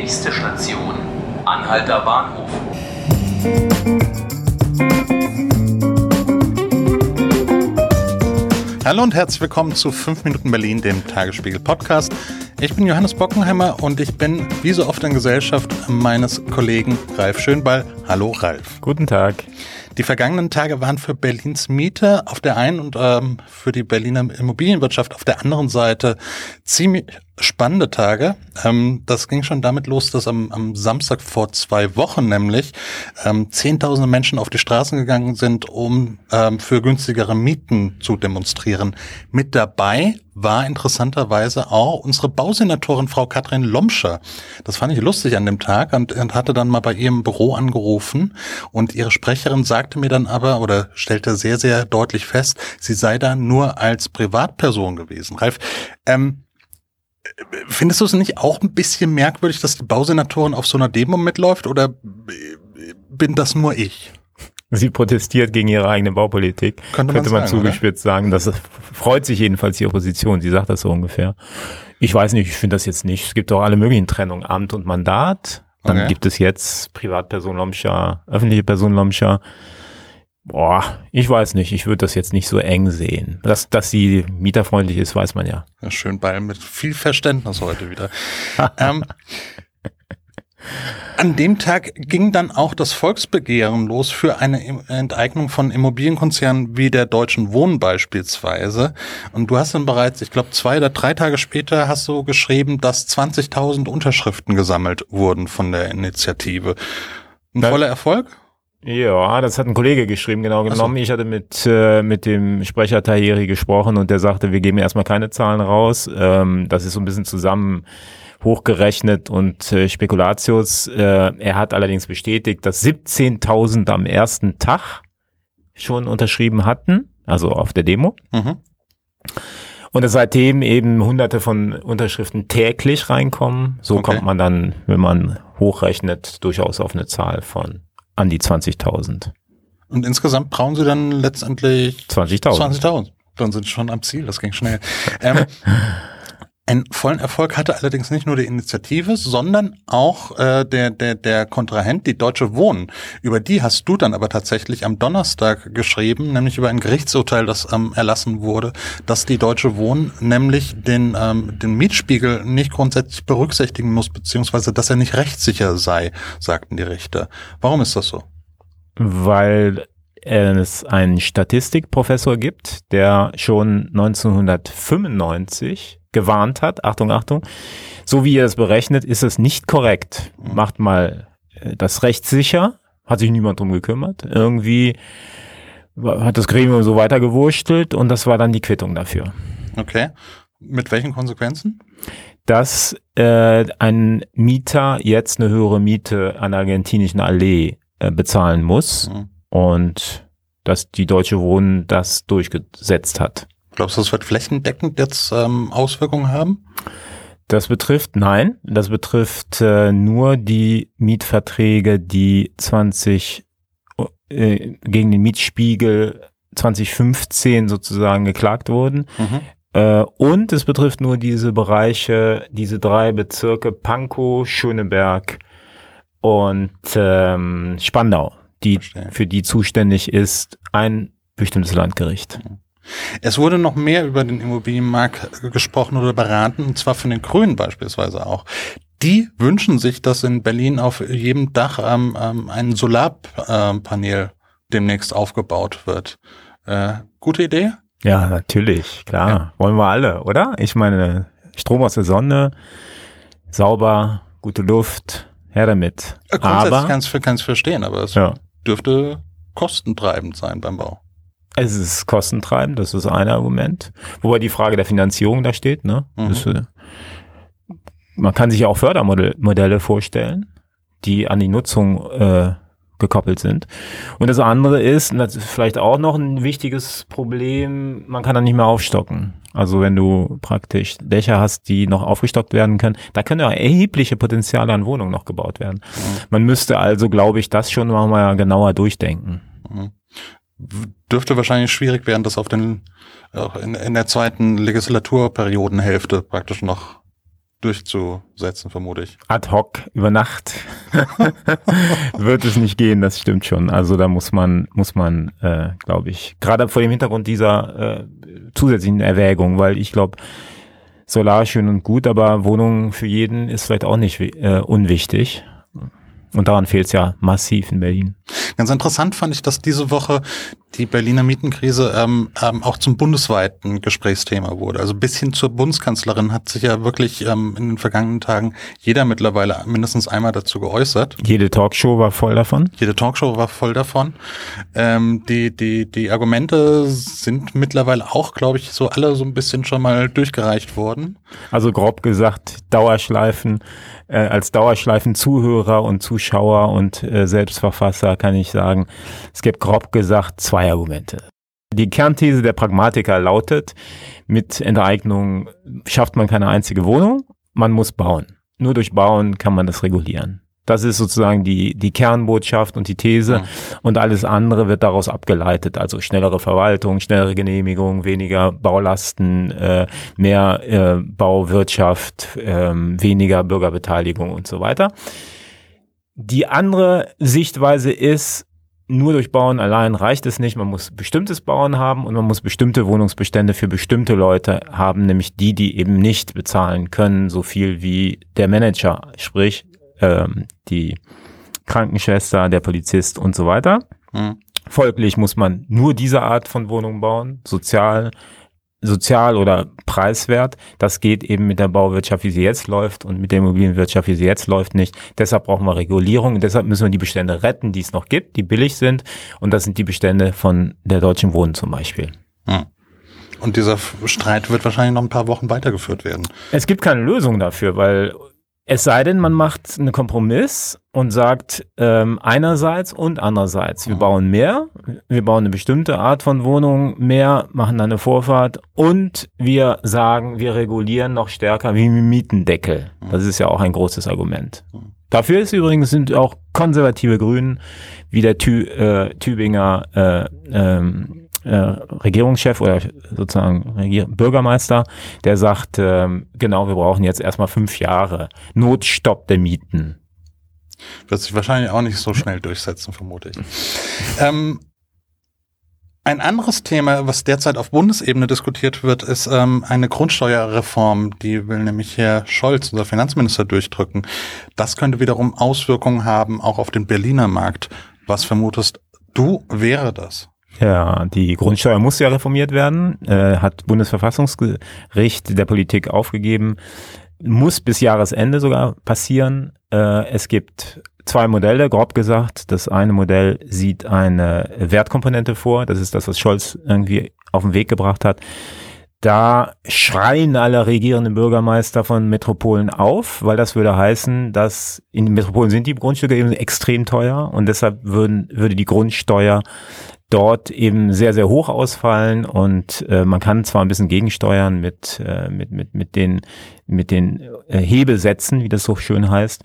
Nächste Station, Anhalter Bahnhof. Hallo und herzlich willkommen zu 5 Minuten Berlin, dem Tagesspiegel Podcast. Ich bin Johannes Bockenheimer und ich bin wie so oft in Gesellschaft meines Kollegen Ralf Schönball. Hallo Ralf. Guten Tag. Die vergangenen Tage waren für Berlins Mieter auf der einen und ähm, für die Berliner Immobilienwirtschaft auf der anderen Seite ziemlich spannende Tage. Ähm, das ging schon damit los, dass am, am Samstag vor zwei Wochen nämlich ähm, Zehntausende Menschen auf die Straßen gegangen sind, um ähm, für günstigere Mieten zu demonstrieren. Mit dabei war interessanterweise auch unsere Bausenatorin Frau Katrin Lomscher. Das fand ich lustig an dem Tag und, und hatte dann mal bei ihrem Büro angerufen und ihre Sprecherin sagte mir dann aber oder stellte sehr, sehr deutlich fest, sie sei da nur als Privatperson gewesen. Ralf, ähm, Findest du es nicht auch ein bisschen merkwürdig, dass die Bausenatorin auf so einer Demo mitläuft oder bin das nur ich? Sie protestiert gegen ihre eigene Baupolitik. Könnte man, Könnte man sagen, zugespitzt oder? sagen. Das freut sich jedenfalls die Opposition. Sie sagt das so ungefähr. Ich weiß nicht, ich finde das jetzt nicht. Es gibt doch alle möglichen Trennungen. Amt und Mandat. Dann okay. gibt es jetzt Privatperson Lomscher, öffentliche Person Lomscher. Boah, ich weiß nicht. Ich würde das jetzt nicht so eng sehen. Dass, dass sie mieterfreundlich ist, weiß man ja. ja schön bei mit viel Verständnis heute wieder. ähm, an dem Tag ging dann auch das Volksbegehren los für eine Enteignung von Immobilienkonzernen wie der Deutschen Wohnen beispielsweise. Und du hast dann bereits, ich glaube, zwei oder drei Tage später hast du geschrieben, dass 20.000 Unterschriften gesammelt wurden von der Initiative. Ein voller Erfolg? Ja, das hat ein Kollege geschrieben, genau genommen. So. Ich hatte mit, äh, mit dem Sprecher Tahiri gesprochen und der sagte, wir geben erstmal keine Zahlen raus. Ähm, das ist so ein bisschen zusammen hochgerechnet und äh, Spekulatius. Äh, er hat allerdings bestätigt, dass 17.000 am ersten Tag schon unterschrieben hatten, also auf der Demo. Mhm. Und dass seitdem eben hunderte von Unterschriften täglich reinkommen. So okay. kommt man dann, wenn man hochrechnet, durchaus auf eine Zahl von an die 20.000. Und insgesamt brauchen sie dann letztendlich 20.000. 20.000. Dann sind sie schon am Ziel, das ging schnell. ähm, einen vollen Erfolg hatte allerdings nicht nur die Initiative, sondern auch äh, der, der, der Kontrahent, die Deutsche Wohnen. Über die hast du dann aber tatsächlich am Donnerstag geschrieben, nämlich über ein Gerichtsurteil, das ähm, erlassen wurde, dass die Deutsche Wohnen nämlich den, ähm, den Mietspiegel nicht grundsätzlich berücksichtigen muss, beziehungsweise dass er nicht rechtssicher sei, sagten die Richter. Warum ist das so? Weil es einen Statistikprofessor gibt, der schon 1995 gewarnt hat, Achtung, Achtung, so wie ihr es berechnet, ist es nicht korrekt. Macht mal äh, das Recht sicher, hat sich niemand drum gekümmert. Irgendwie hat das Gremium so weitergewurstelt und das war dann die Quittung dafür. Okay. Mit welchen Konsequenzen? Dass äh, ein Mieter jetzt eine höhere Miete an der argentinischen Allee äh, bezahlen muss mhm. und dass die Deutsche Wohnen das durchgesetzt hat. Glaubst du, das wird flächendeckend jetzt ähm, Auswirkungen haben? Das betrifft, nein, das betrifft äh, nur die Mietverträge, die 20 äh, gegen den Mietspiegel 2015 sozusagen geklagt wurden. Mhm. Äh, und es betrifft nur diese Bereiche, diese drei Bezirke Pankow, Schöneberg und ähm, Spandau, die für die zuständig ist ein bestimmtes Landgericht. Mhm. Es wurde noch mehr über den Immobilienmarkt gesprochen oder beraten, und zwar von den Grünen beispielsweise auch. Die wünschen sich, dass in Berlin auf jedem Dach ähm, ähm, ein Solarpanel demnächst aufgebaut wird. Äh, gute Idee? Ja, natürlich, klar. Ja. Wollen wir alle, oder? Ich meine, Strom aus der Sonne, sauber, gute Luft, her damit. Äh, grundsätzlich aber, kannst du kann's verstehen, aber es ja. dürfte kostentreibend sein beim Bau. Es ist kostentreibend, das ist ein Argument. Wobei die Frage der Finanzierung da steht. Ne? Mhm. Das, äh, man kann sich ja auch Fördermodelle vorstellen, die an die Nutzung äh, gekoppelt sind. Und das andere ist, das ist vielleicht auch noch ein wichtiges Problem, man kann da nicht mehr aufstocken. Also wenn du praktisch Dächer hast, die noch aufgestockt werden können, da können ja erhebliche Potenziale an Wohnungen noch gebaut werden. Mhm. Man müsste also, glaube ich, das schon mal genauer durchdenken. Dürfte wahrscheinlich schwierig werden, das auf den in, in der zweiten Legislaturperiodenhälfte praktisch noch durchzusetzen, vermute ich. Ad hoc über Nacht wird es nicht gehen, das stimmt schon. Also da muss man, muss man, äh, glaube ich, gerade vor dem Hintergrund dieser äh, zusätzlichen Erwägung, weil ich glaube, Solar schön und gut, aber Wohnungen für jeden ist vielleicht auch nicht äh, unwichtig. Und daran fehlt es ja massiv in Berlin. Ganz interessant fand ich, dass diese Woche die Berliner Mietenkrise ähm, ähm, auch zum bundesweiten Gesprächsthema wurde. Also bis hin zur Bundeskanzlerin hat sich ja wirklich ähm, in den vergangenen Tagen jeder mittlerweile mindestens einmal dazu geäußert. Jede Talkshow war voll davon. Jede Talkshow war voll davon. Ähm, die, die, die Argumente sind mittlerweile auch, glaube ich, so alle so ein bisschen schon mal durchgereicht worden. Also grob gesagt, Dauerschleifen, äh, als Dauerschleifen-Zuhörer und Zuschauer und äh, Selbstverfasser kann ich sagen, es gibt grob gesagt zwei Argumente. Die Kernthese der Pragmatiker lautet, mit Enteignung schafft man keine einzige Wohnung, man muss bauen. Nur durch Bauen kann man das regulieren. Das ist sozusagen die, die Kernbotschaft und die These. Mhm. Und alles andere wird daraus abgeleitet. Also schnellere Verwaltung, schnellere Genehmigung, weniger Baulasten, äh, mehr äh, Bauwirtschaft, äh, weniger Bürgerbeteiligung und so weiter. Die andere Sichtweise ist, nur durch Bauen allein reicht es nicht. Man muss bestimmtes Bauen haben und man muss bestimmte Wohnungsbestände für bestimmte Leute haben, nämlich die, die eben nicht bezahlen können, so viel wie der Manager, sprich ähm, die Krankenschwester, der Polizist und so weiter. Mhm. Folglich muss man nur diese Art von Wohnung bauen, sozial, sozial oder preiswert. Das geht eben mit der Bauwirtschaft, wie sie jetzt läuft und mit der Immobilienwirtschaft, wie sie jetzt läuft, nicht. Deshalb brauchen wir Regulierung und deshalb müssen wir die Bestände retten, die es noch gibt, die billig sind. Und das sind die Bestände von der Deutschen Wohnen zum Beispiel. Hm. Und dieser Streit wird wahrscheinlich noch ein paar Wochen weitergeführt werden. Es gibt keine Lösung dafür, weil es sei denn, man macht einen Kompromiss und sagt ähm, einerseits und andererseits, wir bauen mehr, wir bauen eine bestimmte Art von Wohnung mehr, machen dann eine Vorfahrt und wir sagen, wir regulieren noch stärker wie Mietendeckel. Das ist ja auch ein großes Argument. Dafür ist übrigens sind auch konservative Grünen wie der Tü, äh, Tübinger äh, ähm, äh, Regierungschef oder sozusagen Regier Bürgermeister, der sagt, ähm, genau, wir brauchen jetzt erstmal fünf Jahre Notstopp der Mieten. Wird sich wahrscheinlich auch nicht so schnell durchsetzen, vermute ich. ähm, ein anderes Thema, was derzeit auf Bundesebene diskutiert wird, ist ähm, eine Grundsteuerreform. Die will nämlich Herr Scholz, unser Finanzminister, durchdrücken. Das könnte wiederum Auswirkungen haben, auch auf den Berliner Markt. Was vermutest du, wäre das? Ja, die Grundsteuer muss ja reformiert werden, äh, hat Bundesverfassungsgericht der Politik aufgegeben, muss bis Jahresende sogar passieren. Äh, es gibt zwei Modelle, grob gesagt. Das eine Modell sieht eine Wertkomponente vor, das ist das, was Scholz irgendwie auf den Weg gebracht hat. Da schreien alle regierenden Bürgermeister von Metropolen auf, weil das würde heißen, dass in Metropolen sind die Grundstücke eben extrem teuer und deshalb würden, würde die Grundsteuer dort eben sehr, sehr hoch ausfallen und äh, man kann zwar ein bisschen gegensteuern mit, äh, mit, mit, mit den, mit den äh, Hebelsätzen, wie das so schön heißt,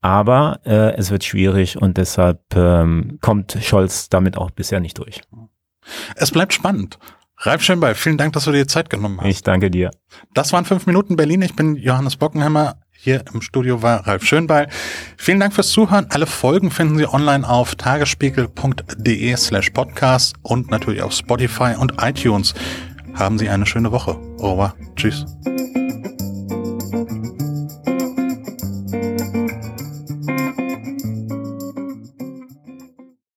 aber äh, es wird schwierig und deshalb ähm, kommt Scholz damit auch bisher nicht durch. Es bleibt spannend. Ralf Schönbeil, vielen Dank, dass du dir Zeit genommen hast. Ich danke dir. Das waren fünf Minuten Berlin. Ich bin Johannes Bockenheimer. Hier im Studio war Ralf Schönbeil. Vielen Dank fürs Zuhören. Alle Folgen finden Sie online auf tagesspiegel.de slash podcast und natürlich auf Spotify und iTunes. Haben Sie eine schöne Woche. Over. Tschüss.